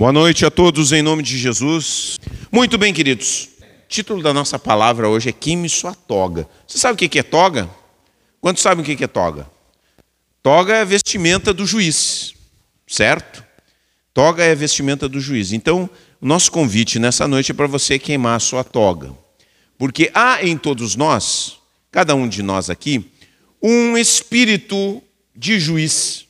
Boa noite a todos em nome de Jesus. Muito bem, queridos. O título da nossa palavra hoje é Queime sua toga. Você sabe o que é toga? Quantos sabem o que é toga? Toga é a vestimenta do juiz, certo? Toga é a vestimenta do juiz. Então, o nosso convite nessa noite é para você queimar a sua toga. Porque há em todos nós, cada um de nós aqui, um espírito de juiz.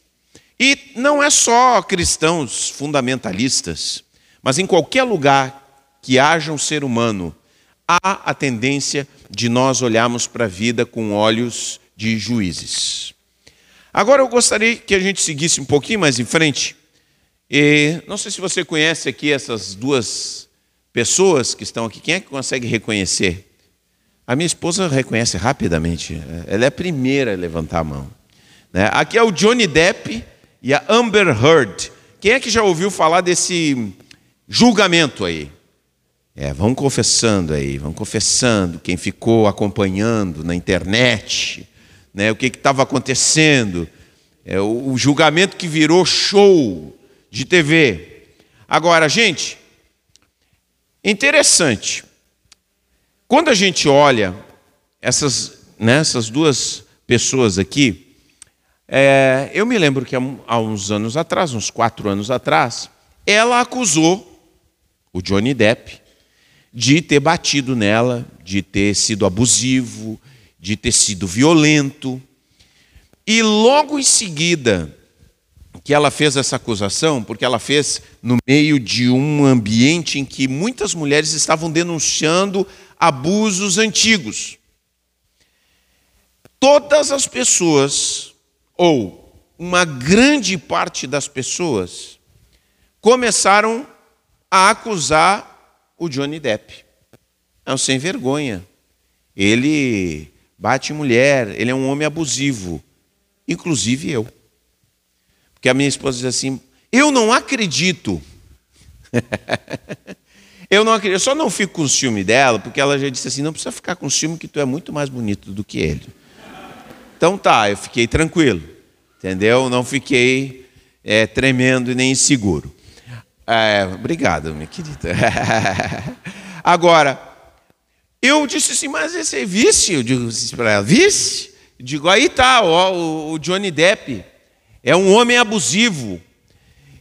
E não é só cristãos fundamentalistas, mas em qualquer lugar que haja um ser humano, há a tendência de nós olharmos para a vida com olhos de juízes. Agora eu gostaria que a gente seguisse um pouquinho mais em frente. E não sei se você conhece aqui essas duas pessoas que estão aqui. Quem é que consegue reconhecer? A minha esposa reconhece rapidamente. Ela é a primeira a levantar a mão. Né? Aqui é o Johnny Depp e a Amber Heard. Quem é que já ouviu falar desse julgamento aí? É, vão confessando aí, vão confessando quem ficou acompanhando na internet, né, o que estava acontecendo, é, o, o julgamento que virou show de TV. Agora, gente, interessante. Quando a gente olha essas, né, essas duas pessoas aqui, é, eu me lembro que há uns anos atrás, uns quatro anos atrás, ela acusou o Johnny Depp de ter batido nela, de ter sido abusivo, de ter sido violento. E logo em seguida que ela fez essa acusação, porque ela fez no meio de um ambiente em que muitas mulheres estavam denunciando abusos antigos. Todas as pessoas ou uma grande parte das pessoas começaram a acusar o Johnny Depp. É um sem vergonha. Ele bate mulher, ele é um homem abusivo. Inclusive eu. Porque a minha esposa diz assim: Eu não acredito. eu não acredito. Eu só não fico com ciúme dela, porque ela já disse assim: Não precisa ficar com ciúme, que tu é muito mais bonito do que ele. Então tá, eu fiquei tranquilo, entendeu? Não fiquei é, tremendo e nem inseguro. É, obrigado, minha querida. Agora, eu disse assim, mas esse é vice? Eu digo assim para ela, vice? Eu digo, aí tá, ó, o Johnny Depp é um homem abusivo.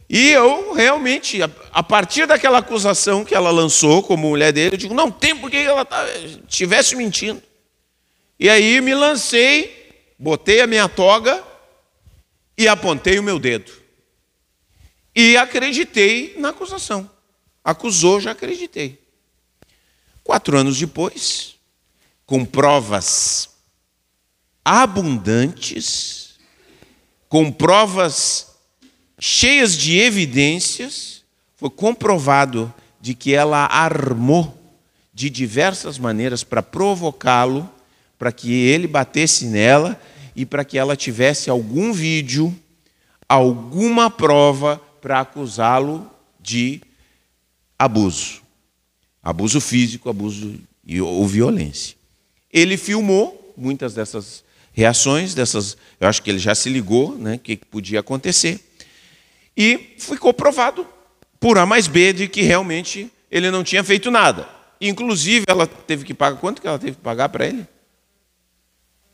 E eu realmente, a partir daquela acusação que ela lançou como mulher dele, eu digo, não tem por que ela tá, estivesse mentindo. E aí me lancei botei a minha toga e apontei o meu dedo. E acreditei na acusação. Acusou, já acreditei. Quatro anos depois, com provas abundantes, com provas cheias de evidências, foi comprovado de que ela armou de diversas maneiras para provocá-lo, para que ele batesse nela e para que ela tivesse algum vídeo, alguma prova para acusá-lo de abuso. Abuso físico, abuso ou violência. Ele filmou muitas dessas reações, dessas, eu acho que ele já se ligou, né, que podia acontecer. E ficou provado por A mais B de que realmente ele não tinha feito nada. Inclusive, ela teve que pagar, quanto que ela teve que pagar para ele?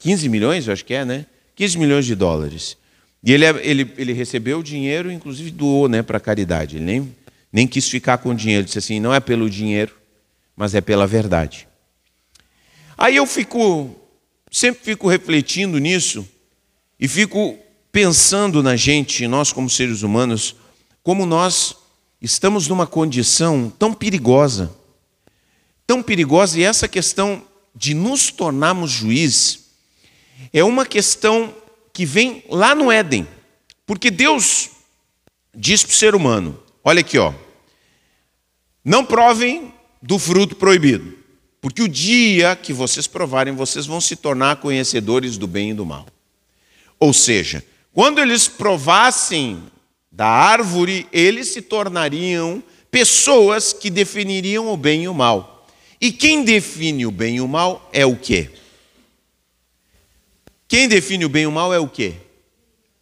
15 milhões, eu acho que é, né? 15 milhões de dólares. E ele, é, ele, ele recebeu o dinheiro, inclusive doou né, para a caridade. Ele nem, nem quis ficar com o dinheiro. Ele disse assim: não é pelo dinheiro, mas é pela verdade. Aí eu fico, sempre fico refletindo nisso e fico pensando na gente, nós como seres humanos, como nós estamos numa condição tão perigosa, tão perigosa, e essa questão de nos tornarmos juízes é uma questão que vem lá no Éden. Porque Deus diz para o ser humano: olha aqui, ó, não provem do fruto proibido, porque o dia que vocês provarem, vocês vão se tornar conhecedores do bem e do mal. Ou seja, quando eles provassem da árvore, eles se tornariam pessoas que definiriam o bem e o mal. E quem define o bem e o mal é o quê? Quem define o bem e o mal é o quê?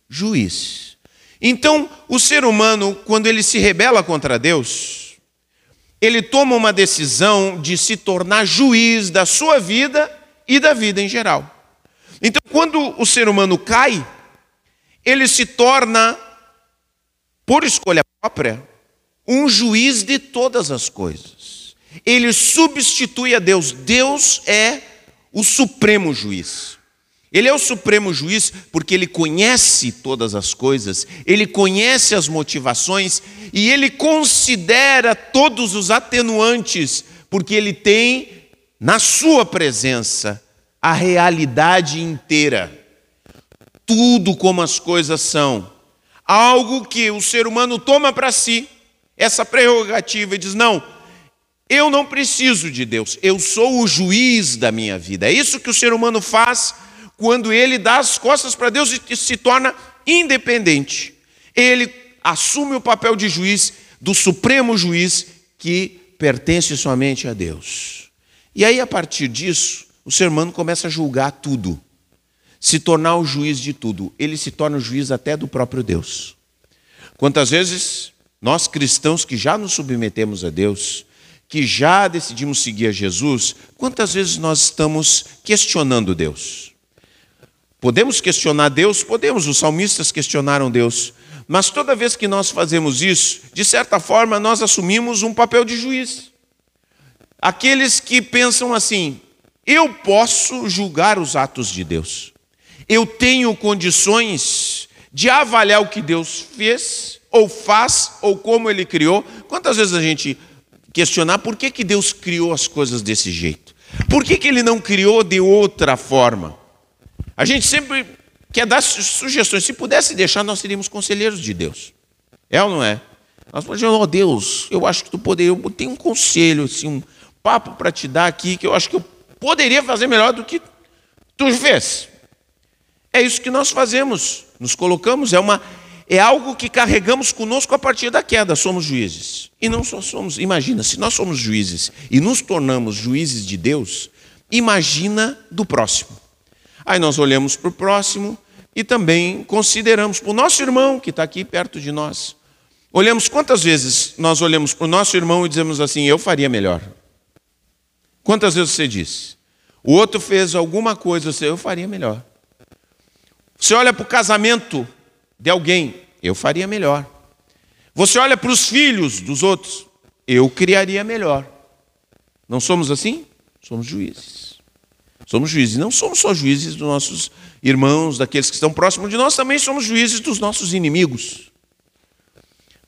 Juiz. Então, o ser humano, quando ele se rebela contra Deus, ele toma uma decisão de se tornar juiz da sua vida e da vida em geral. Então, quando o ser humano cai, ele se torna, por escolha própria, um juiz de todas as coisas. Ele substitui a Deus. Deus é o supremo juiz. Ele é o supremo juiz porque ele conhece todas as coisas, ele conhece as motivações e ele considera todos os atenuantes, porque ele tem na sua presença a realidade inteira. Tudo como as coisas são. Algo que o ser humano toma para si, essa prerrogativa, e diz: não, eu não preciso de Deus, eu sou o juiz da minha vida. É isso que o ser humano faz quando ele dá as costas para Deus e se torna independente. Ele assume o papel de juiz, do supremo juiz que pertence somente a Deus. E aí, a partir disso, o ser humano começa a julgar tudo, se tornar o juiz de tudo. Ele se torna o juiz até do próprio Deus. Quantas vezes nós cristãos que já nos submetemos a Deus, que já decidimos seguir a Jesus, quantas vezes nós estamos questionando Deus? Podemos questionar Deus? Podemos, os salmistas questionaram Deus. Mas toda vez que nós fazemos isso, de certa forma, nós assumimos um papel de juiz. Aqueles que pensam assim: eu posso julgar os atos de Deus. Eu tenho condições de avaliar o que Deus fez, ou faz, ou como Ele criou. Quantas vezes a gente questionar por que, que Deus criou as coisas desse jeito? Por que, que Ele não criou de outra forma? A gente sempre quer dar sugestões. Se pudesse deixar, nós seríamos conselheiros de Deus. É ou não é? Nós podemos oh Deus, eu acho que tu poderia, eu tenho um conselho, assim, um papo para te dar aqui, que eu acho que eu poderia fazer melhor do que tu fez. É isso que nós fazemos, nos colocamos, é, uma, é algo que carregamos conosco a partir da queda, somos juízes. E não só somos, imagina, se nós somos juízes e nos tornamos juízes de Deus, imagina do próximo. Aí nós olhamos para o próximo e também consideramos para o nosso irmão que está aqui perto de nós. Olhamos quantas vezes nós olhamos para o nosso irmão e dizemos assim: eu faria melhor. Quantas vezes você disse? O outro fez alguma coisa, você, eu faria melhor. Você olha para o casamento de alguém, eu faria melhor. Você olha para os filhos dos outros, eu criaria melhor. Não somos assim? Somos juízes. Somos juízes. Não somos só juízes dos nossos irmãos, daqueles que estão próximos de nós, também somos juízes dos nossos inimigos.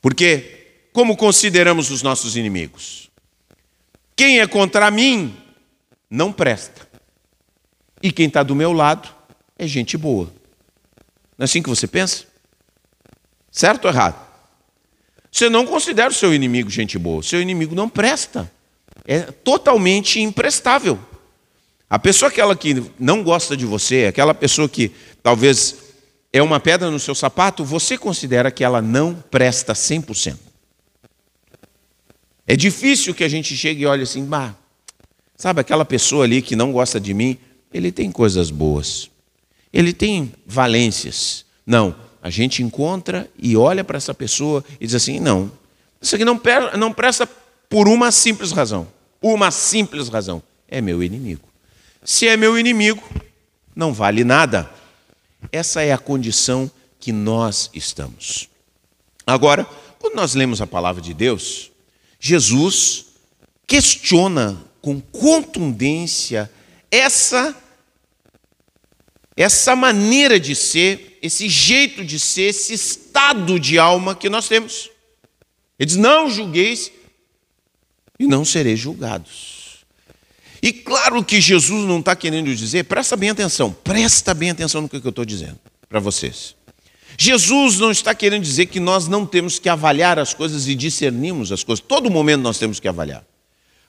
Porque, como consideramos os nossos inimigos? Quem é contra mim não presta. E quem está do meu lado é gente boa. Não é assim que você pensa? Certo ou errado? Você não considera o seu inimigo gente boa. Seu inimigo não presta. É totalmente imprestável. A pessoa aquela que não gosta de você, aquela pessoa que talvez é uma pedra no seu sapato, você considera que ela não presta 100%. É difícil que a gente chegue e olhe assim, bah, sabe aquela pessoa ali que não gosta de mim, ele tem coisas boas, ele tem valências. Não, a gente encontra e olha para essa pessoa e diz assim: não, isso aqui não, presta por uma simples razão. Uma simples razão: é meu inimigo. Se é meu inimigo, não vale nada. Essa é a condição que nós estamos. Agora, quando nós lemos a palavra de Deus, Jesus questiona com contundência essa essa maneira de ser, esse jeito de ser, esse estado de alma que nós temos. Ele diz: Não julgueis e não sereis julgados. E claro que Jesus não está querendo dizer, presta bem atenção, presta bem atenção no que eu estou dizendo para vocês. Jesus não está querendo dizer que nós não temos que avaliar as coisas e discernirmos as coisas. Todo momento nós temos que avaliar.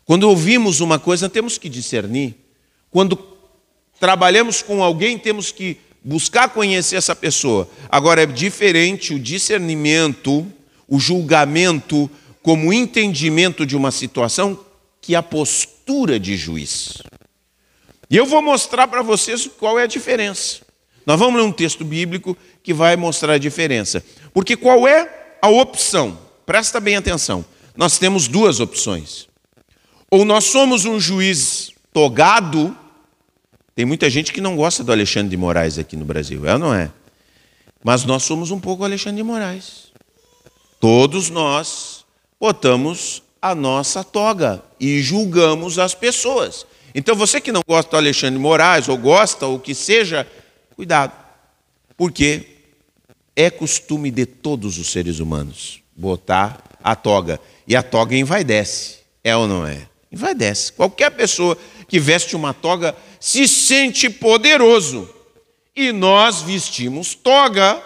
Quando ouvimos uma coisa, temos que discernir. Quando trabalhamos com alguém, temos que buscar conhecer essa pessoa. Agora, é diferente o discernimento, o julgamento, como entendimento de uma situação, que a postura de juiz. E eu vou mostrar para vocês qual é a diferença. Nós vamos ler um texto bíblico que vai mostrar a diferença. Porque qual é a opção? Presta bem atenção. Nós temos duas opções. Ou nós somos um juiz togado. Tem muita gente que não gosta do Alexandre de Moraes aqui no Brasil, é ou não é? Mas nós somos um pouco Alexandre de Moraes. Todos nós botamos a nossa toga e julgamos as pessoas. Então você que não gosta do Alexandre Moraes, ou gosta, ou que seja, cuidado. Porque é costume de todos os seres humanos botar a toga. E a toga envaidece. É ou não é? Envaidece. Qualquer pessoa que veste uma toga se sente poderoso. E nós vestimos toga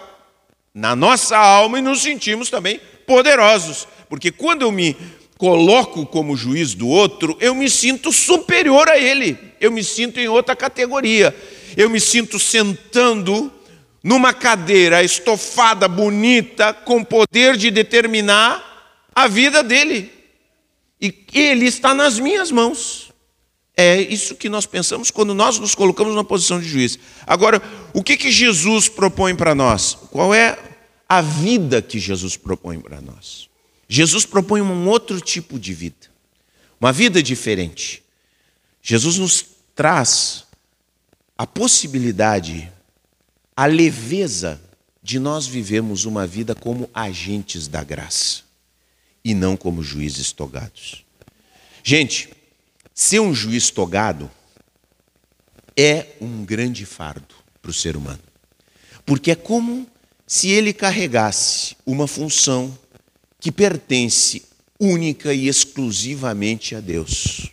na nossa alma e nos sentimos também poderosos. Porque quando eu me coloco como juiz do outro, eu me sinto superior a ele. Eu me sinto em outra categoria. Eu me sinto sentando numa cadeira estofada, bonita, com poder de determinar a vida dele. E ele está nas minhas mãos. É isso que nós pensamos quando nós nos colocamos na posição de juiz. Agora, o que, que Jesus propõe para nós? Qual é a vida que Jesus propõe para nós? Jesus propõe um outro tipo de vida, uma vida diferente. Jesus nos traz a possibilidade a leveza de nós vivemos uma vida como agentes da graça e não como juízes togados. Gente, ser um juiz togado é um grande fardo para o ser humano, porque é como se ele carregasse uma função que pertence única e exclusivamente a Deus.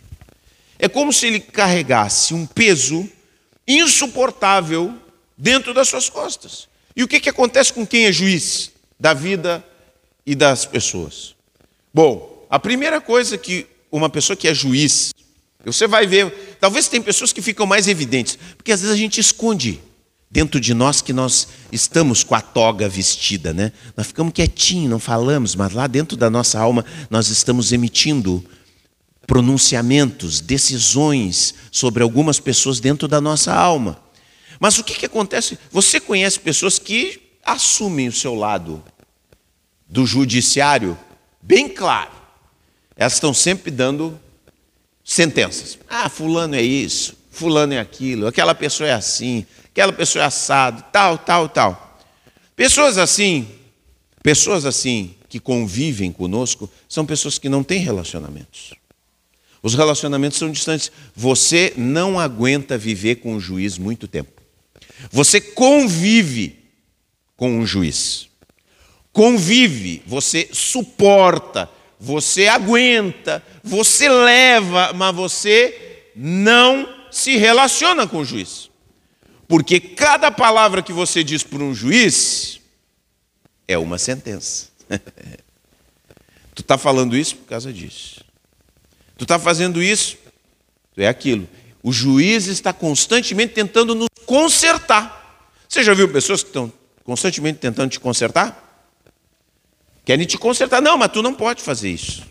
É como se ele carregasse um peso insuportável dentro das suas costas. E o que, que acontece com quem é juiz da vida e das pessoas? Bom, a primeira coisa que uma pessoa que é juiz, você vai ver, talvez tem pessoas que ficam mais evidentes, porque às vezes a gente esconde dentro de nós que nós estamos com a toga vestida, né? Nós ficamos quietinhos, não falamos, mas lá dentro da nossa alma nós estamos emitindo pronunciamentos, decisões sobre algumas pessoas dentro da nossa alma. Mas o que, que acontece? Você conhece pessoas que assumem o seu lado do judiciário bem claro. Elas estão sempre dando sentenças. Ah, fulano é isso, fulano é aquilo, aquela pessoa é assim, aquela pessoa é assado, tal, tal, tal. Pessoas assim, pessoas assim que convivem conosco, são pessoas que não têm relacionamentos. Os relacionamentos são distantes. Você não aguenta viver com o juiz muito tempo. Você convive com um juiz. Convive, você suporta, você aguenta, você leva, mas você não se relaciona com o juiz. Porque cada palavra que você diz para um juiz é uma sentença. tu está falando isso por causa disso. Tu está fazendo isso, é aquilo. O juiz está constantemente tentando nos consertar. Você já viu pessoas que estão constantemente tentando te consertar? Querem te consertar. Não, mas tu não pode fazer isso.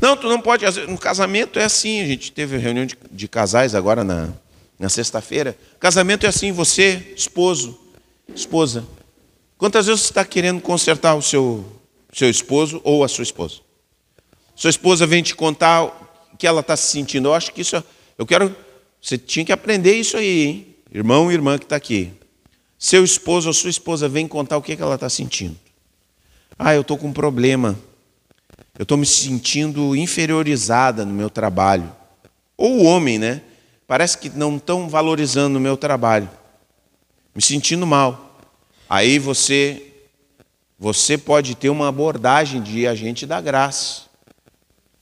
Não, tu não pode. No casamento é assim. A gente teve reunião de, de casais agora na, na sexta-feira. Casamento é assim, você, esposo, esposa. Quantas vezes você está querendo consertar o seu, seu esposo ou a sua esposa? Sua esposa vem te contar que ela está se sentindo. Eu acho que isso. É, eu quero. Você tinha que aprender isso aí, hein? irmão e irmã que está aqui, seu esposo ou sua esposa vem contar o que, que ela está sentindo. Ah, eu estou com um problema. Eu estou me sentindo inferiorizada no meu trabalho. Ou o homem, né? Parece que não estão valorizando o meu trabalho. Me sentindo mal. Aí você você pode ter uma abordagem de agente da graça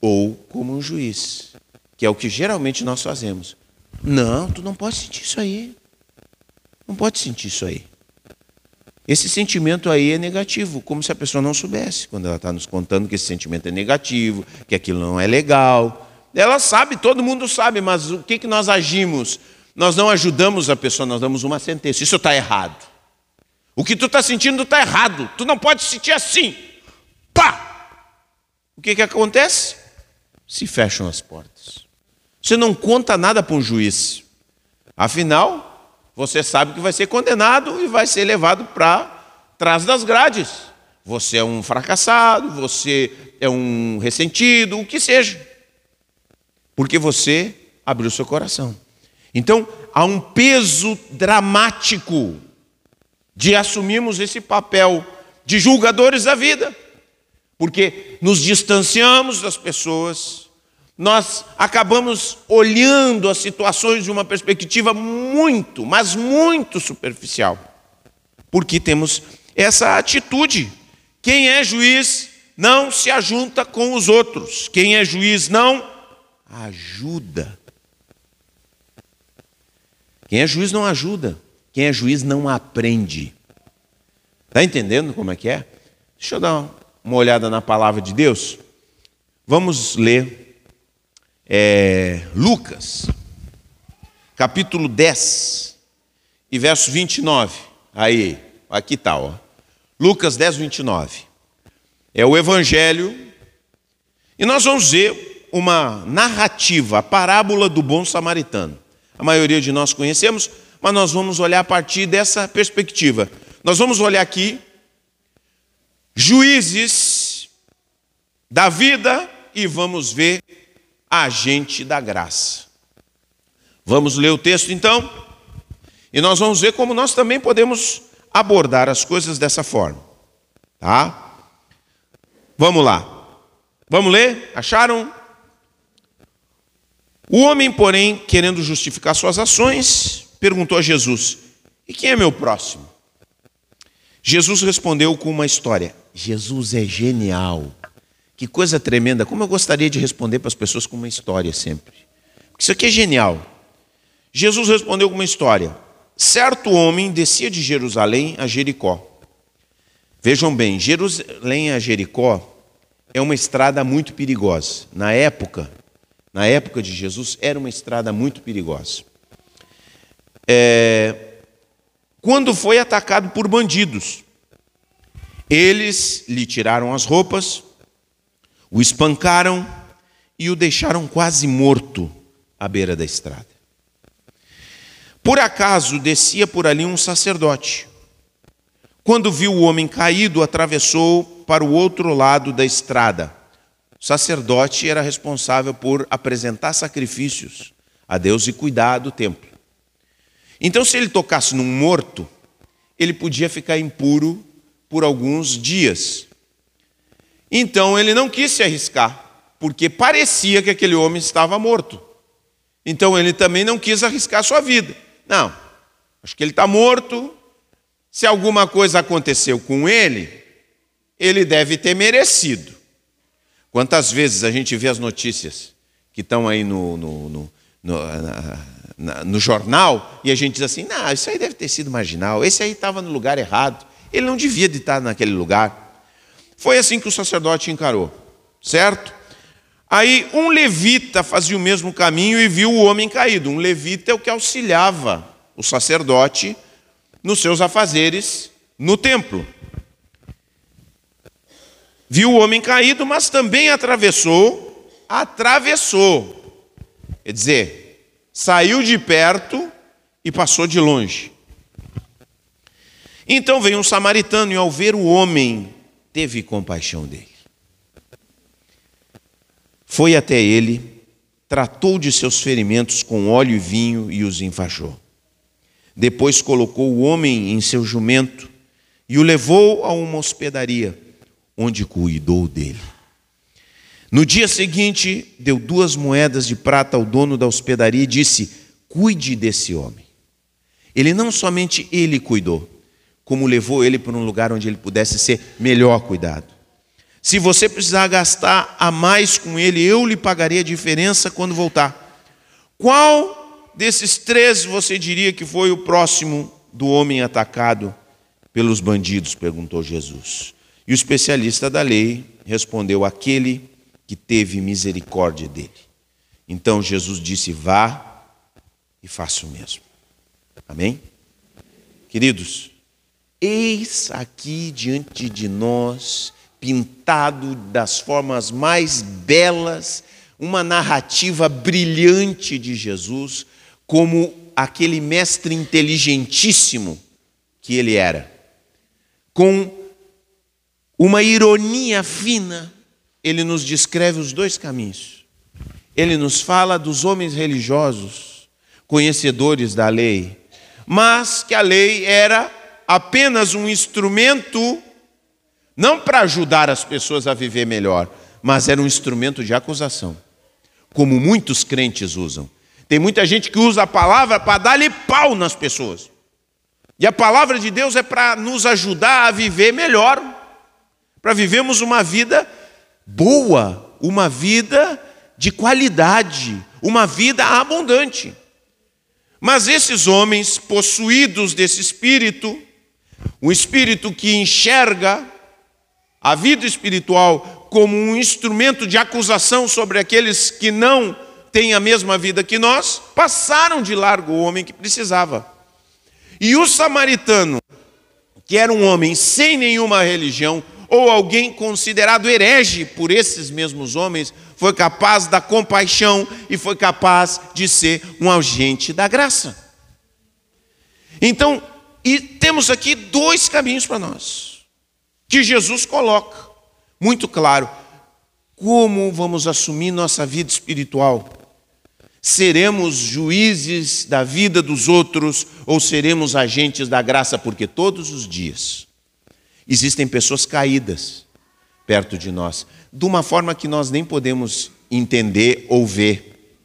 ou como um juiz, que é o que geralmente nós fazemos. Não, tu não pode sentir isso aí. Não pode sentir isso aí. Esse sentimento aí é negativo, como se a pessoa não soubesse, quando ela está nos contando que esse sentimento é negativo, que aquilo não é legal. Ela sabe, todo mundo sabe, mas o que, que nós agimos? Nós não ajudamos a pessoa, nós damos uma sentença. Isso está errado. O que tu está sentindo está errado. Tu não pode sentir assim. Pá! O que, que acontece? Se fecham as portas. Você não conta nada para um juiz. Afinal, você sabe que vai ser condenado e vai ser levado para atrás das grades. Você é um fracassado, você é um ressentido, o que seja. Porque você abriu seu coração. Então, há um peso dramático de assumirmos esse papel de julgadores da vida, porque nos distanciamos das pessoas, nós acabamos olhando as situações de uma perspectiva muito, mas muito superficial, porque temos essa atitude. Quem é juiz não se ajunta com os outros, quem é juiz não ajuda. Quem é juiz não ajuda, quem é juiz não aprende. Está entendendo como é que é? Deixa eu dar uma olhada na palavra de Deus. Vamos ler é, Lucas, capítulo 10, e verso 29. Aí, aqui está, ó. Lucas 10, 29. É o Evangelho. E nós vamos ver uma narrativa, a parábola do bom samaritano. A maioria de nós conhecemos, mas nós vamos olhar a partir dessa perspectiva. Nós vamos olhar aqui juízes da vida e vamos ver agente da graça. Vamos ler o texto então? E nós vamos ver como nós também podemos abordar as coisas dessa forma. Tá? Vamos lá. Vamos ler? Acharam? O homem, porém, querendo justificar suas ações, perguntou a Jesus: E quem é meu próximo? Jesus respondeu com uma história. Jesus é genial. Que coisa tremenda. Como eu gostaria de responder para as pessoas com uma história sempre. Isso aqui é genial. Jesus respondeu com uma história. Certo homem descia de Jerusalém a Jericó. Vejam bem, Jerusalém a Jericó é uma estrada muito perigosa. Na época, na época de Jesus, era uma estrada muito perigosa. É, quando foi atacado por bandidos, eles lhe tiraram as roupas, o espancaram e o deixaram quase morto à beira da estrada. Por acaso descia por ali um sacerdote. Quando viu o homem caído, atravessou para o outro lado da estrada o sacerdote era responsável por apresentar sacrifícios a Deus e cuidar do templo. Então, se ele tocasse num morto, ele podia ficar impuro por alguns dias. Então, ele não quis se arriscar, porque parecia que aquele homem estava morto. Então, ele também não quis arriscar sua vida. Não, acho que ele está morto. Se alguma coisa aconteceu com ele, ele deve ter merecido. Quantas vezes a gente vê as notícias que estão aí no, no, no, no, na, no jornal e a gente diz assim: não, isso aí deve ter sido marginal, esse aí estava no lugar errado, ele não devia de estar naquele lugar. Foi assim que o sacerdote encarou, certo? Aí um levita fazia o mesmo caminho e viu o homem caído. Um levita é o que auxiliava o sacerdote nos seus afazeres no templo viu o homem caído, mas também atravessou, atravessou. Quer dizer, saiu de perto e passou de longe. Então veio um samaritano e, ao ver o homem, teve compaixão dele. Foi até ele, tratou de seus ferimentos com óleo e vinho e os enfaixou. Depois colocou o homem em seu jumento e o levou a uma hospedaria onde cuidou dele. No dia seguinte, deu duas moedas de prata ao dono da hospedaria e disse: Cuide desse homem. Ele não somente ele cuidou, como levou ele para um lugar onde ele pudesse ser melhor cuidado. Se você precisar gastar a mais com ele, eu lhe pagarei a diferença quando voltar. Qual desses três você diria que foi o próximo do homem atacado pelos bandidos? perguntou Jesus. E o especialista da lei respondeu: aquele que teve misericórdia dele. Então Jesus disse: vá e faça o mesmo. Amém? Queridos, eis aqui diante de nós, pintado das formas mais belas, uma narrativa brilhante de Jesus, como aquele mestre inteligentíssimo que ele era com uma ironia fina, ele nos descreve os dois caminhos. Ele nos fala dos homens religiosos, conhecedores da lei, mas que a lei era apenas um instrumento não para ajudar as pessoas a viver melhor, mas era um instrumento de acusação, como muitos crentes usam. Tem muita gente que usa a palavra para dar-lhe pau nas pessoas. E a palavra de Deus é para nos ajudar a viver melhor, para vivermos uma vida boa, uma vida de qualidade, uma vida abundante. Mas esses homens, possuídos desse espírito, um espírito que enxerga a vida espiritual como um instrumento de acusação sobre aqueles que não têm a mesma vida que nós, passaram de largo o homem que precisava. E o samaritano, que era um homem sem nenhuma religião, ou alguém considerado herege por esses mesmos homens, foi capaz da compaixão e foi capaz de ser um agente da graça. Então, e temos aqui dois caminhos para nós, que Jesus coloca, muito claro. Como vamos assumir nossa vida espiritual? Seremos juízes da vida dos outros ou seremos agentes da graça? Porque todos os dias existem pessoas caídas perto de nós, de uma forma que nós nem podemos entender ou ver.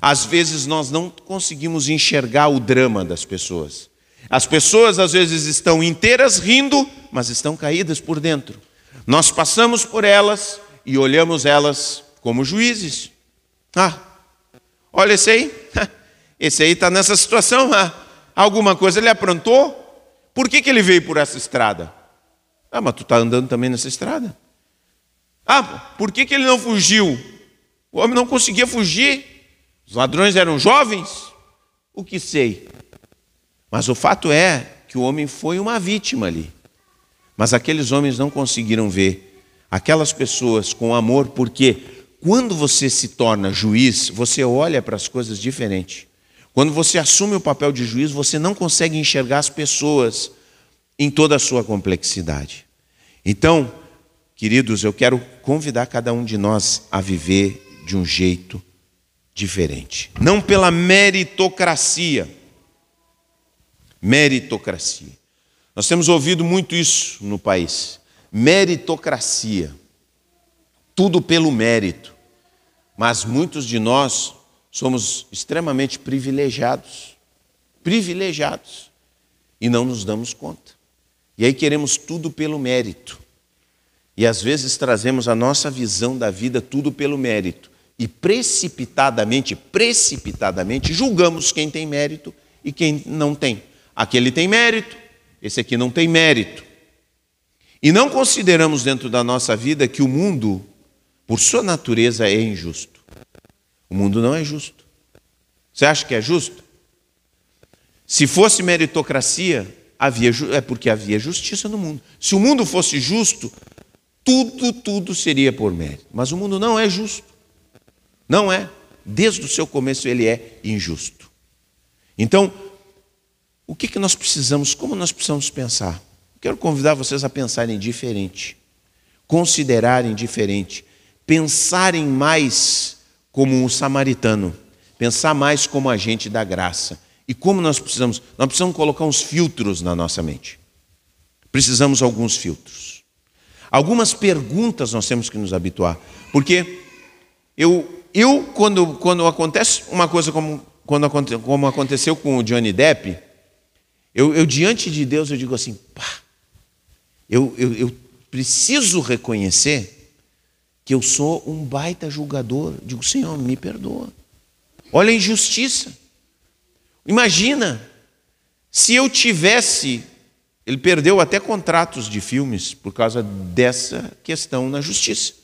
Às vezes nós não conseguimos enxergar o drama das pessoas. As pessoas às vezes estão inteiras rindo, mas estão caídas por dentro. Nós passamos por elas e olhamos elas como juízes. Ah, olha esse aí, esse aí está nessa situação. Ah, alguma coisa ele aprontou? Por que, que ele veio por essa estrada? Ah, mas tu está andando também nessa estrada. Ah, por que, que ele não fugiu? O homem não conseguia fugir. Os ladrões eram jovens? O que sei? Mas o fato é que o homem foi uma vítima ali. Mas aqueles homens não conseguiram ver aquelas pessoas com amor, porque quando você se torna juiz, você olha para as coisas diferente. Quando você assume o papel de juiz, você não consegue enxergar as pessoas em toda a sua complexidade. Então, queridos, eu quero convidar cada um de nós a viver de um jeito diferente. Não pela meritocracia meritocracia. Nós temos ouvido muito isso no país. Meritocracia. Tudo pelo mérito. Mas muitos de nós somos extremamente privilegiados. Privilegiados. E não nos damos conta. E aí queremos tudo pelo mérito. E às vezes trazemos a nossa visão da vida tudo pelo mérito. E precipitadamente, precipitadamente, julgamos quem tem mérito e quem não tem. Aquele tem mérito, esse aqui não tem mérito. E não consideramos dentro da nossa vida que o mundo, por sua natureza, é injusto. O mundo não é justo. Você acha que é justo? Se fosse meritocracia, havia, é porque havia justiça no mundo. Se o mundo fosse justo, tudo, tudo seria por mérito. Mas o mundo não é justo. Não é. Desde o seu começo ele é injusto. Então, o que, que nós precisamos, como nós precisamos pensar? Quero convidar vocês a pensarem diferente, considerarem diferente, pensarem mais como um samaritano, pensar mais como agente da graça. E como nós precisamos? Nós precisamos colocar uns filtros na nossa mente. Precisamos alguns filtros. Algumas perguntas nós temos que nos habituar. Porque eu, eu quando, quando acontece uma coisa como, quando, como aconteceu com o Johnny Depp, eu, eu, diante de Deus, eu digo assim, pá, eu, eu, eu preciso reconhecer que eu sou um baita julgador. Digo, Senhor, me perdoa. Olha a injustiça. Imagina se eu tivesse. Ele perdeu até contratos de filmes por causa dessa questão na justiça.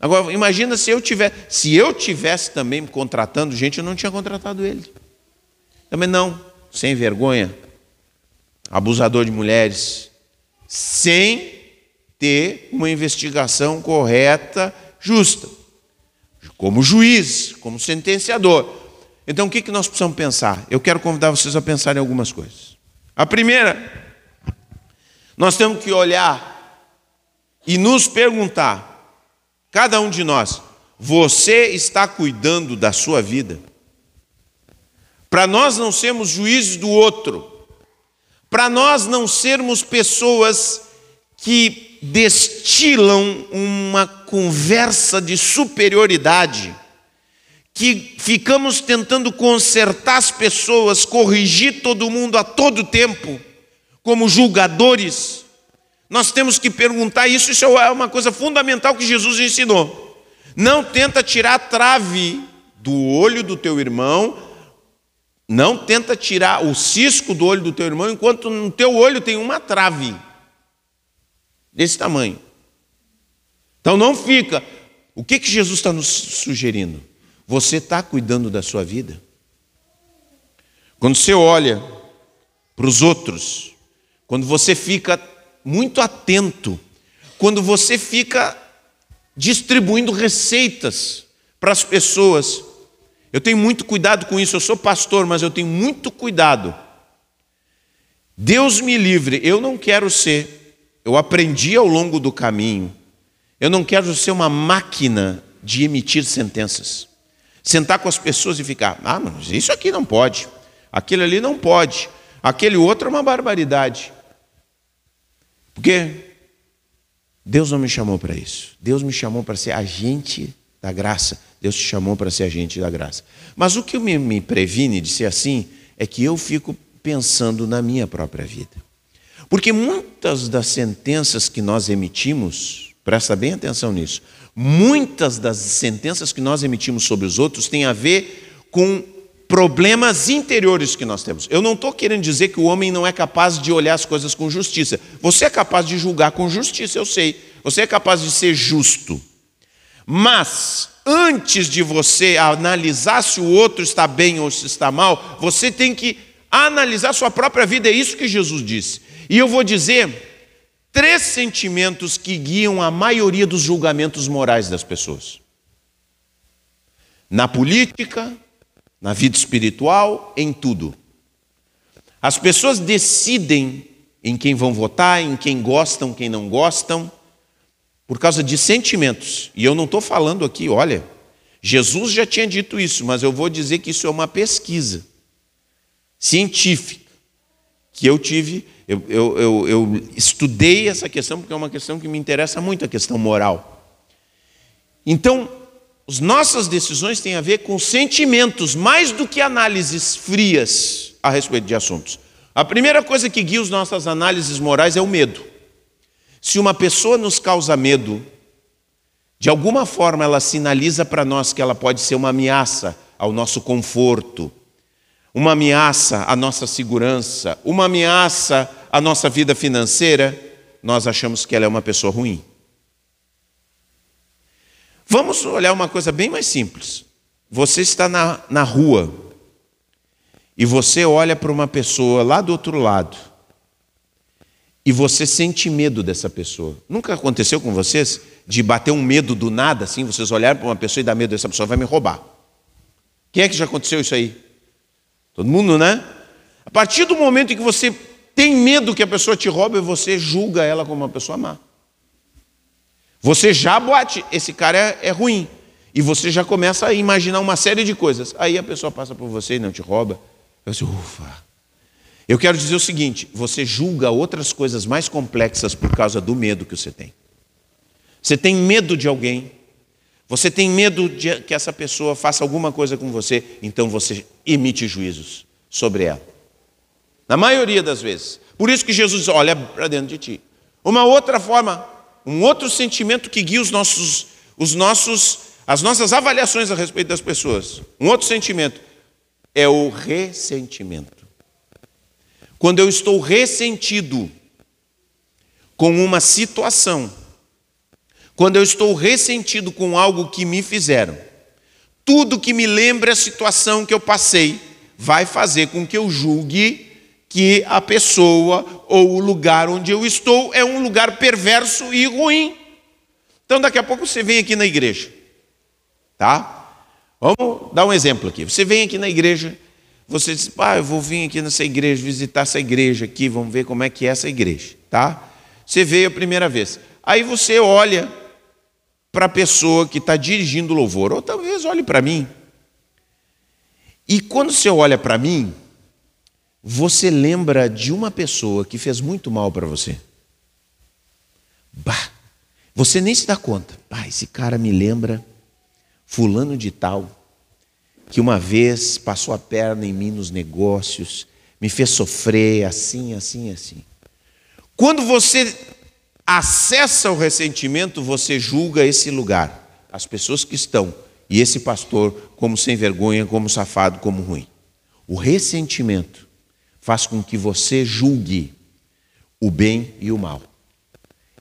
Agora, imagina se eu tivesse, se eu tivesse também contratando gente, eu não tinha contratado ele. Também não, sem vergonha, abusador de mulheres, sem ter uma investigação correta, justa, como juiz, como sentenciador. Então, o que nós precisamos pensar? Eu quero convidar vocês a pensar em algumas coisas. A primeira, Nós temos que olhar e nos perguntar, cada um de nós, você está cuidando da sua vida? Para nós não sermos juízes do outro, para nós não sermos pessoas que destilam uma conversa de superioridade, que ficamos tentando consertar as pessoas, corrigir todo mundo a todo tempo, como julgadores. Nós temos que perguntar isso, isso é uma coisa fundamental que Jesus ensinou. Não tenta tirar a trave do olho do teu irmão, não tenta tirar o cisco do olho do teu irmão enquanto no teu olho tem uma trave desse tamanho. Então não fica. O que, que Jesus está nos sugerindo? Você está cuidando da sua vida? Quando você olha para os outros, quando você fica muito atento, quando você fica distribuindo receitas para as pessoas, eu tenho muito cuidado com isso, eu sou pastor, mas eu tenho muito cuidado. Deus me livre, eu não quero ser, eu aprendi ao longo do caminho, eu não quero ser uma máquina de emitir sentenças. Sentar com as pessoas e ficar, ah, mas isso aqui não pode, aquele ali não pode, aquele outro é uma barbaridade. Porque Deus não me chamou para isso. Deus me chamou para ser agente da graça. Deus te chamou para ser agente da graça. Mas o que me, me previne de ser assim é que eu fico pensando na minha própria vida. Porque muitas das sentenças que nós emitimos, presta bem atenção nisso, muitas das sentenças que nós emitimos sobre os outros têm a ver com problemas interiores que nós temos. Eu não estou querendo dizer que o homem não é capaz de olhar as coisas com justiça. Você é capaz de julgar com justiça, eu sei. Você é capaz de ser justo. Mas, antes de você analisar se o outro está bem ou se está mal, você tem que analisar sua própria vida. É isso que Jesus disse. E eu vou dizer três sentimentos que guiam a maioria dos julgamentos morais das pessoas: na política, na vida espiritual, em tudo. As pessoas decidem em quem vão votar, em quem gostam, quem não gostam, por causa de sentimentos. E eu não estou falando aqui, olha, Jesus já tinha dito isso, mas eu vou dizer que isso é uma pesquisa científica que eu tive, eu, eu, eu, eu estudei essa questão porque é uma questão que me interessa muito, a questão moral. Então, as nossas decisões têm a ver com sentimentos, mais do que análises frias a respeito de assuntos. A primeira coisa que guia as nossas análises morais é o medo. Se uma pessoa nos causa medo, de alguma forma ela sinaliza para nós que ela pode ser uma ameaça ao nosso conforto, uma ameaça à nossa segurança, uma ameaça à nossa vida financeira, nós achamos que ela é uma pessoa ruim. Vamos olhar uma coisa bem mais simples. Você está na, na rua e você olha para uma pessoa lá do outro lado e você sente medo dessa pessoa. Nunca aconteceu com vocês de bater um medo do nada, assim, vocês olharem para uma pessoa e dar medo dessa pessoa vai me roubar? Quem é que já aconteceu isso aí? Todo mundo, né? A partir do momento em que você tem medo que a pessoa te roube, você julga ela como uma pessoa má. Você já boate, esse cara é, é ruim. E você já começa a imaginar uma série de coisas. Aí a pessoa passa por você e não te rouba. Eu disse, ufa. Eu quero dizer o seguinte: você julga outras coisas mais complexas por causa do medo que você tem. Você tem medo de alguém, você tem medo de que essa pessoa faça alguma coisa com você, então você emite juízos sobre ela. Na maioria das vezes. Por isso que Jesus olha para dentro de ti. Uma outra forma um outro sentimento que guia os nossos, os nossos, as nossas avaliações a respeito das pessoas. Um outro sentimento é o ressentimento. Quando eu estou ressentido com uma situação, quando eu estou ressentido com algo que me fizeram, tudo que me lembra a situação que eu passei vai fazer com que eu julgue que a pessoa ou o lugar onde eu estou é um lugar perverso e ruim. Então daqui a pouco você vem aqui na igreja, tá? Vamos dar um exemplo aqui. Você vem aqui na igreja, você diz, ah, eu vou vir aqui nessa igreja, visitar essa igreja aqui, vamos ver como é que é essa igreja, tá? Você veio a primeira vez. Aí você olha para a pessoa que está dirigindo o louvor, ou talvez olhe para mim. E quando você olha para mim, você lembra de uma pessoa que fez muito mal para você. Bah, você nem se dá conta. Bah, esse cara me lembra fulano de tal, que uma vez passou a perna em mim nos negócios, me fez sofrer assim, assim, assim. Quando você acessa o ressentimento, você julga esse lugar, as pessoas que estão, e esse pastor como sem vergonha, como safado, como ruim. O ressentimento faz com que você julgue o bem e o mal.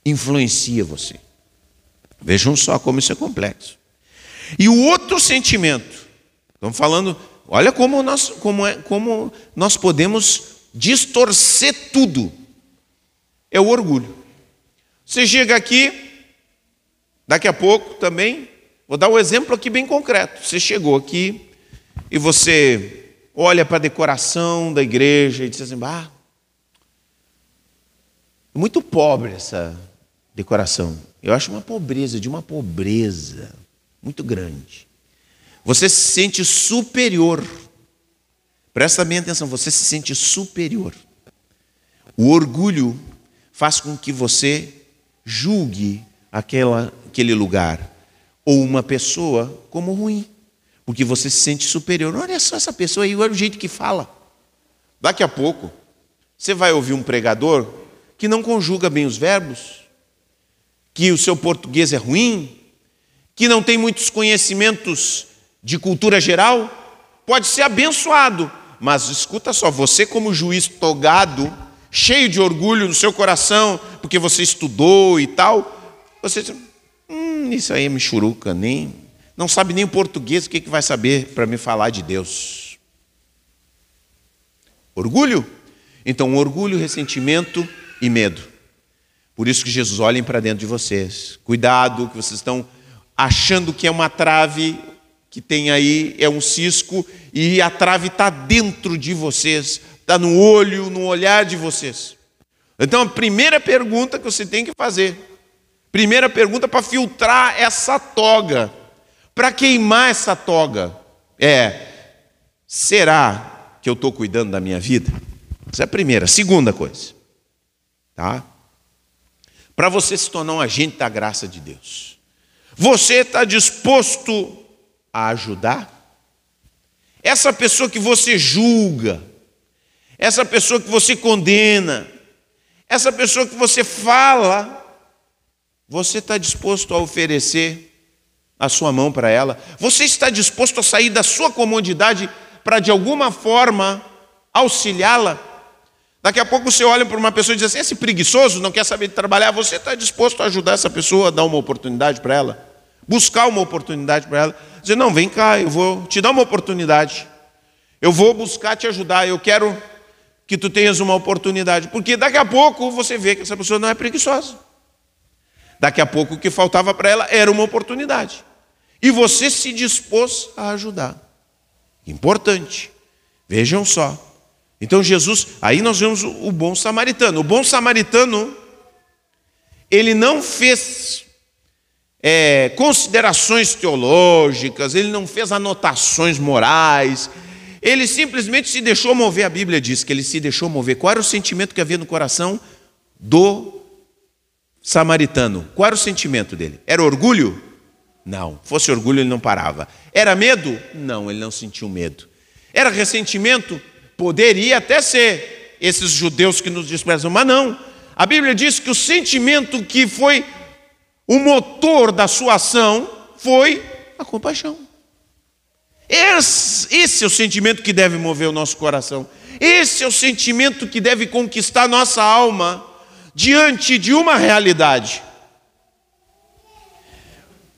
Influencia você. Vejam só como isso é complexo. E o outro sentimento, estamos falando, olha como nós, como é, como nós podemos distorcer tudo, é o orgulho. Você chega aqui, daqui a pouco também, vou dar um exemplo aqui bem concreto. Você chegou aqui e você olha para a decoração da igreja e diz assim: ah, muito pobre essa decoração. Eu acho uma pobreza, de uma pobreza muito grande. Você se sente superior. Presta bem atenção, você se sente superior. O orgulho faz com que você julgue aquela, aquele lugar ou uma pessoa como ruim, porque você se sente superior. Olha só essa pessoa aí, olha o jeito que fala. Daqui a pouco, você vai ouvir um pregador que não conjuga bem os verbos, que o seu português é ruim, que não tem muitos conhecimentos de cultura geral, pode ser abençoado, mas escuta só, você, como juiz togado, cheio de orgulho no seu coração, porque você estudou e tal, você diz, hum, isso aí é michuruca, nem, não sabe nem o português, o que, que vai saber para me falar de Deus? Orgulho? Então, orgulho, ressentimento e medo. Por isso que Jesus olhem para dentro de vocês. Cuidado, que vocês estão achando que é uma trave que tem aí, é um cisco, e a trave está dentro de vocês está no olho, no olhar de vocês. Então, a primeira pergunta que você tem que fazer, primeira pergunta para filtrar essa toga, para queimar essa toga, é: será que eu estou cuidando da minha vida? Essa é a primeira. Segunda coisa, tá? Para você se tornar um agente da graça de Deus, você está disposto a ajudar? Essa pessoa que você julga, essa pessoa que você condena, essa pessoa que você fala, você está disposto a oferecer a sua mão para ela? Você está disposto a sair da sua comodidade para de alguma forma auxiliá-la? Daqui a pouco você olha para uma pessoa e diz assim: esse preguiçoso não quer saber de trabalhar. Você está disposto a ajudar essa pessoa a dar uma oportunidade para ela? Buscar uma oportunidade para ela? Dizer: não, vem cá, eu vou te dar uma oportunidade. Eu vou buscar te ajudar. Eu quero que tu tenhas uma oportunidade, porque daqui a pouco você vê que essa pessoa não é preguiçosa. Daqui a pouco o que faltava para ela era uma oportunidade. E você se dispôs a ajudar. Importante. Vejam só. Então Jesus, aí nós vemos o bom samaritano. O bom samaritano, ele não fez é, considerações teológicas, ele não fez anotações morais, ele simplesmente se deixou mover, a Bíblia diz que ele se deixou mover. Qual era o sentimento que havia no coração do samaritano? Qual era o sentimento dele? Era orgulho? Não. Fosse orgulho, ele não parava. Era medo? Não, ele não sentiu medo. Era ressentimento? Poderia até ser esses judeus que nos desprezam, mas não. A Bíblia diz que o sentimento que foi o motor da sua ação foi a compaixão. Esse é o sentimento que deve mover o nosso coração. Esse é o sentimento que deve conquistar nossa alma diante de uma realidade.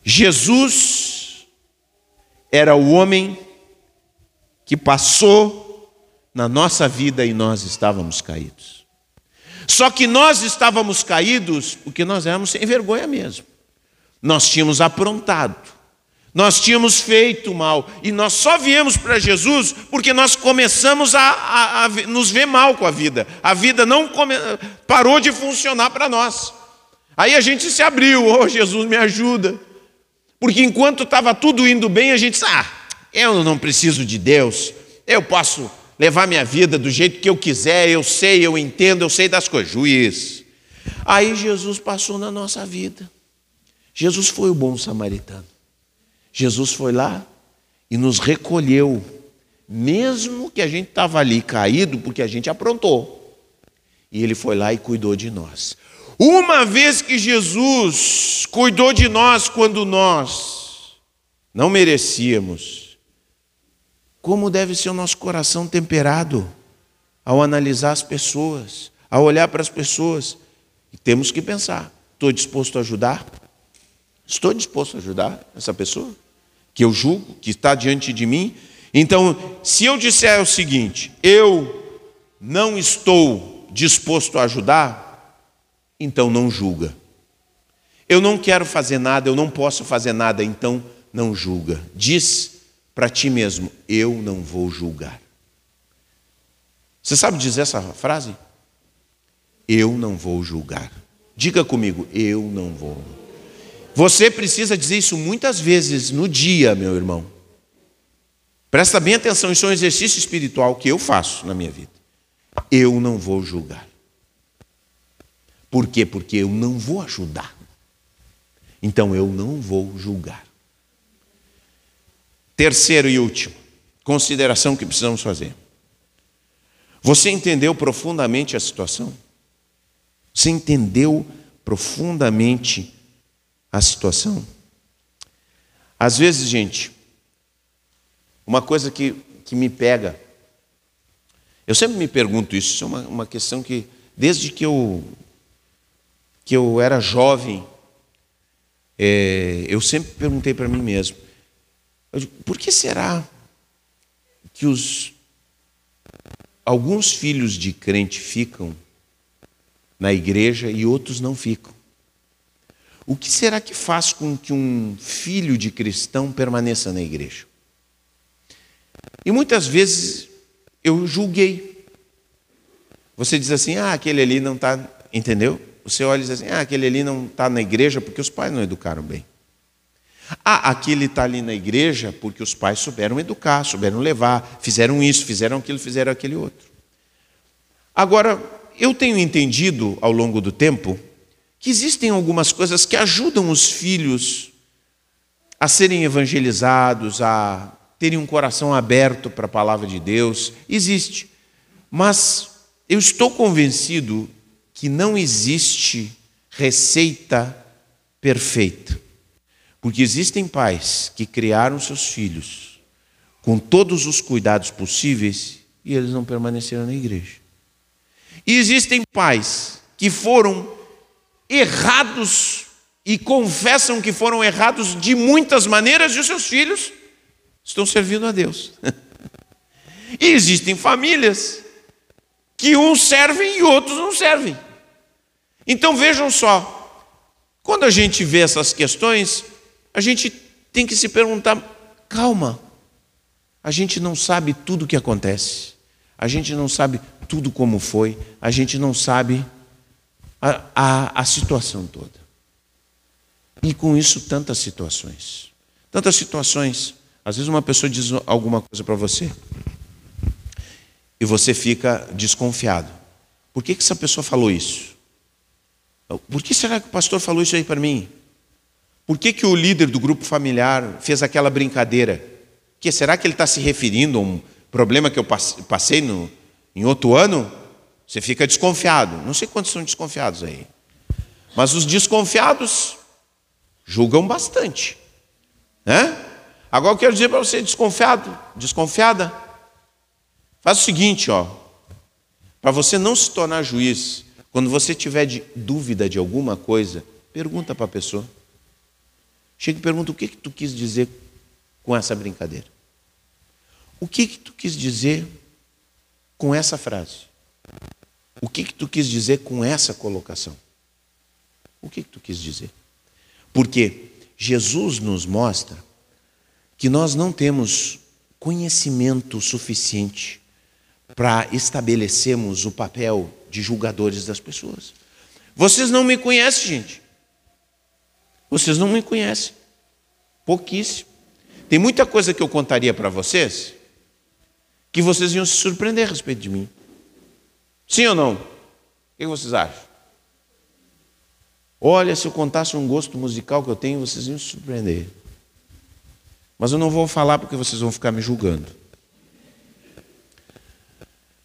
Jesus era o homem que passou na nossa vida e nós estávamos caídos. Só que nós estávamos caídos porque nós éramos sem vergonha mesmo. Nós tínhamos aprontado Nós tínhamos feito mal e nós só viemos para Jesus porque nós começamos a, a, a, nos ver mal com a vida. A vida não come, parou de funcionar para nós. Aí a gente se abriu, oh Jesus me ajuda. Porque enquanto estava tudo indo bem, a gente disse, ah, eu não preciso de Deus, eu posso levar minha vida do jeito que eu quiser, eu sei, eu entendo, eu sei das coisas. Juiz. Aí Jesus passou na nossa vida. Jesus foi o bom samaritano. Jesus foi lá e nos recolheu, mesmo que a gente estava ali caído, porque a gente aprontou. E ele foi lá e cuidou de nós. Uma vez que Jesus cuidou de nós quando nós não merecíamos, como deve ser o nosso coração temperado ao analisar as pessoas, ao olhar para as pessoas? E temos que pensar: estou disposto a ajudar? Estou disposto a ajudar essa pessoa? Que eu julgo, que está diante de mim. Então, se eu disser o seguinte, eu não estou disposto a ajudar, então não julga. Eu não quero fazer nada, eu não posso fazer nada, então não julga. Diz para ti mesmo: eu não vou julgar. Você sabe dizer essa frase? Eu não vou julgar. Diga comigo: eu não vou. Você precisa dizer isso muitas vezes no dia, meu irmão. Presta bem atenção, isso é um exercício espiritual que eu faço na minha vida. Eu não vou julgar. Por quê? Porque eu não vou ajudar. Então eu não vou julgar. Terceiro e último, consideração que precisamos fazer. Você entendeu profundamente a situação? Você entendeu profundamente a situação. Às vezes, gente, uma coisa que, que me pega, eu sempre me pergunto isso, isso é uma, uma questão que, desde que eu, que eu era jovem, é, eu sempre perguntei para mim mesmo, digo, por que será que os, alguns filhos de crente ficam na igreja e outros não ficam? O que será que faz com que um filho de cristão permaneça na igreja? E muitas vezes eu julguei. Você diz assim, ah, aquele ali não está, entendeu? Você olha e diz assim, ah, aquele ali não está na igreja porque os pais não educaram bem. Ah, aquele está ali na igreja porque os pais souberam educar, souberam levar, fizeram isso, fizeram aquilo, fizeram aquele outro. Agora, eu tenho entendido ao longo do tempo que existem algumas coisas que ajudam os filhos a serem evangelizados, a terem um coração aberto para a palavra de Deus. Existe. Mas eu estou convencido que não existe receita perfeita. Porque existem pais que criaram seus filhos com todos os cuidados possíveis e eles não permaneceram na igreja. E existem pais que foram errados e confessam que foram errados de muitas maneiras e os seus filhos estão servindo a Deus. e existem famílias que uns servem e outros não servem. Então vejam só, quando a gente vê essas questões, a gente tem que se perguntar: calma, a gente não sabe tudo o que acontece, a gente não sabe tudo como foi, a gente não sabe a, a, a situação toda. E com isso, tantas situações. Tantas situações. Às vezes, uma pessoa diz alguma coisa para você e você fica desconfiado. Por que, que essa pessoa falou isso? Por que será que o pastor falou isso aí para mim? Por que, que o líder do grupo familiar fez aquela brincadeira? Que será que ele está se referindo a um problema que eu passei no, em outro ano? Você fica desconfiado. Não sei quantos são desconfiados aí. Mas os desconfiados julgam bastante. Né? Agora eu quero dizer para você, desconfiado, desconfiada, faz o seguinte, ó. Para você não se tornar juiz, quando você tiver de dúvida de alguma coisa, pergunta para a pessoa. Chega e pergunta o que, que tu quis dizer com essa brincadeira. O que, que tu quis dizer com essa frase? O que, que tu quis dizer com essa colocação? O que, que tu quis dizer? Porque Jesus nos mostra que nós não temos conhecimento suficiente para estabelecermos o papel de julgadores das pessoas. Vocês não me conhecem, gente. Vocês não me conhecem. Pouquíssimo. Tem muita coisa que eu contaria para vocês que vocês iam se surpreender a respeito de mim. Sim ou não? O que vocês acham? Olha, se eu contasse um gosto musical que eu tenho, vocês iam se surpreender. Mas eu não vou falar porque vocês vão ficar me julgando.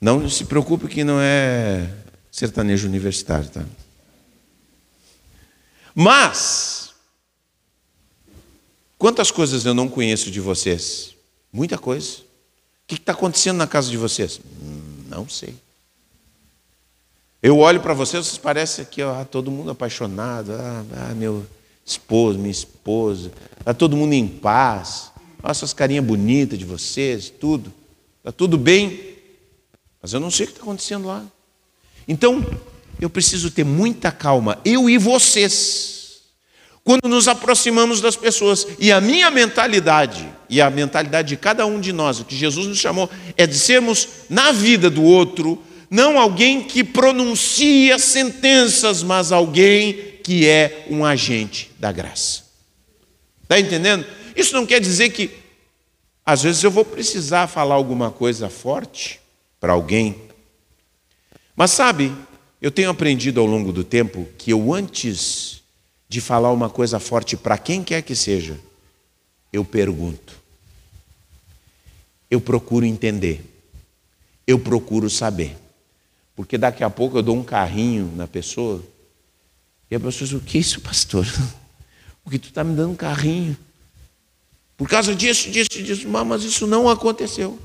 Não se preocupe que não é sertanejo universitário, tá? Mas, quantas coisas eu não conheço de vocês? Muita coisa. O que está acontecendo na casa de vocês? Hum, não sei. Eu olho para vocês, vocês parecem que ó, todo mundo apaixonado. Ah, ah, meu esposo, minha esposa. Está todo mundo em paz. Essas carinhas bonitas de vocês, tudo. Está tudo bem. Mas eu não sei o que está acontecendo lá. Então, eu preciso ter muita calma, eu e vocês, quando nos aproximamos das pessoas. E a minha mentalidade, e a mentalidade de cada um de nós, o que Jesus nos chamou, é de sermos na vida do outro, não alguém que pronuncia sentenças, mas alguém que é um agente da graça. Está entendendo? Isso não quer dizer que, às vezes, eu vou precisar falar alguma coisa forte para alguém. Mas sabe, eu tenho aprendido ao longo do tempo que eu, antes de falar uma coisa forte para quem quer que seja, eu pergunto. Eu procuro entender. Eu procuro saber. Porque daqui a pouco eu dou um carrinho na pessoa e a pessoa diz: O que é isso, pastor? Porque tu está me dando um carrinho. Por causa disso, disso, disso. Mas isso não aconteceu.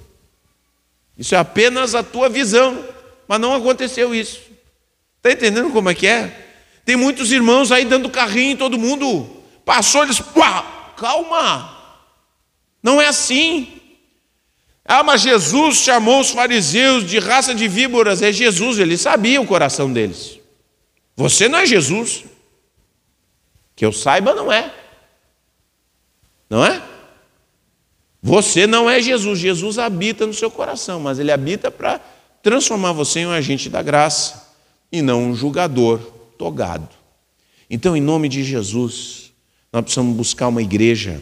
Isso é apenas a tua visão. Mas não aconteceu isso. Está entendendo como é que é? Tem muitos irmãos aí dando carrinho em todo mundo. Passou, eles. Uá, calma! Não é assim. Ah, mas Jesus chamou os fariseus de raça de víboras. É Jesus, ele sabia o coração deles. Você não é Jesus. Que eu saiba, não é. Não é? Você não é Jesus. Jesus habita no seu coração, mas ele habita para transformar você em um agente da graça e não um julgador togado. Então, em nome de Jesus, nós precisamos buscar uma igreja,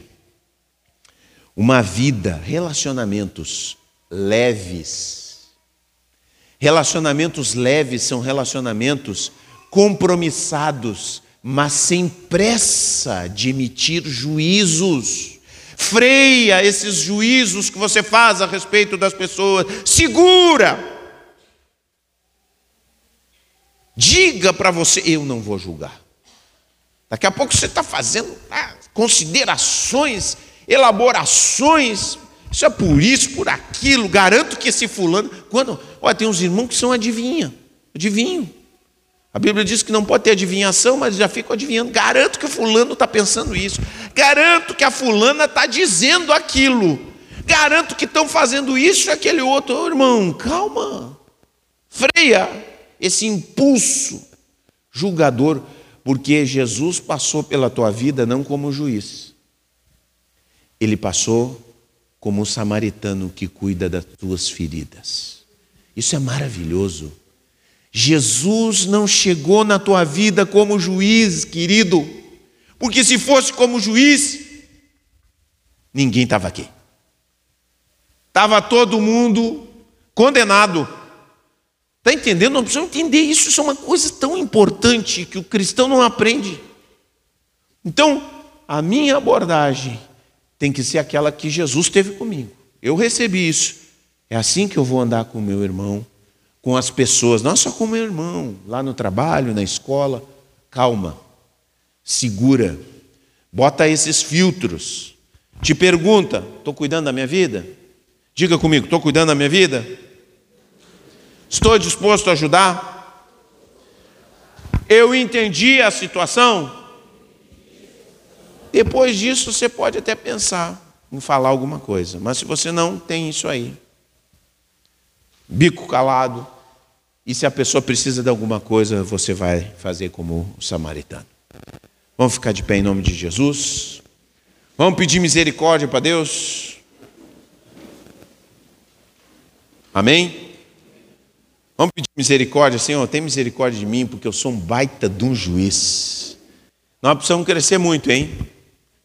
uma vida, relacionamentos leves. Relacionamentos leves são relacionamentos compromissados, mas sem pressa de emitir juízos. Freia esses juízos que você faz a respeito das pessoas, segura Diga para você, eu não vou julgar. Daqui a pouco você está fazendo ah, considerações, elaborações. Isso é por isso, por aquilo. Garanto que esse fulano. Quando. Olha, tem uns irmãos que são adivinha. Adivinho. A Bíblia diz que não pode ter adivinhação, mas já fico adivinhando. Garanto que o fulano está pensando isso. Garanto que a fulana está dizendo aquilo. Garanto que estão fazendo isso e aquele outro. Oh, irmão, calma. Freia esse impulso julgador, porque Jesus passou pela tua vida não como juiz, ele passou como um samaritano que cuida das tuas feridas. Isso é maravilhoso. Jesus não chegou na tua vida como juiz, querido, porque se fosse como juiz, ninguém estava aqui. Estava todo mundo condenado. Está entendendo? Não precisa entender isso. Isso é uma coisa tão importante que o cristão não aprende. Então, a minha abordagem tem que ser aquela que Jesus teve comigo. Eu recebi isso. É assim que eu vou andar com o meu irmão, com as pessoas, não só com o meu irmão, lá no trabalho, na escola. Calma, segura, bota esses filtros. Te pergunta: estou cuidando da minha vida? Diga comigo: estou cuidando da minha vida? Estou disposto a ajudar? Eu entendi a situação? Depois disso, você pode até pensar em falar alguma coisa, mas se você não tem isso aí, bico calado, e se a pessoa precisa de alguma coisa, você vai fazer como o samaritano. Vamos ficar de pé em nome de Jesus. Vamos pedir misericórdia para Deus? Amém? Vamos pedir misericórdia, Senhor, tem misericórdia de mim, porque eu sou um baita de um juiz. Nós precisamos crescer muito, hein?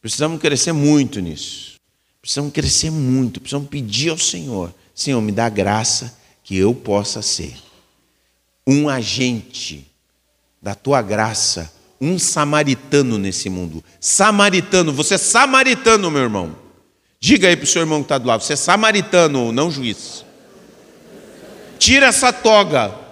Precisamos crescer muito nisso. Precisamos crescer muito, precisamos pedir ao Senhor: Senhor, me dá graça que eu possa ser um agente da tua graça, um samaritano nesse mundo. Samaritano, você é samaritano, meu irmão. Diga aí para o seu irmão que está do lado: você é samaritano, não juiz. Tira essa toga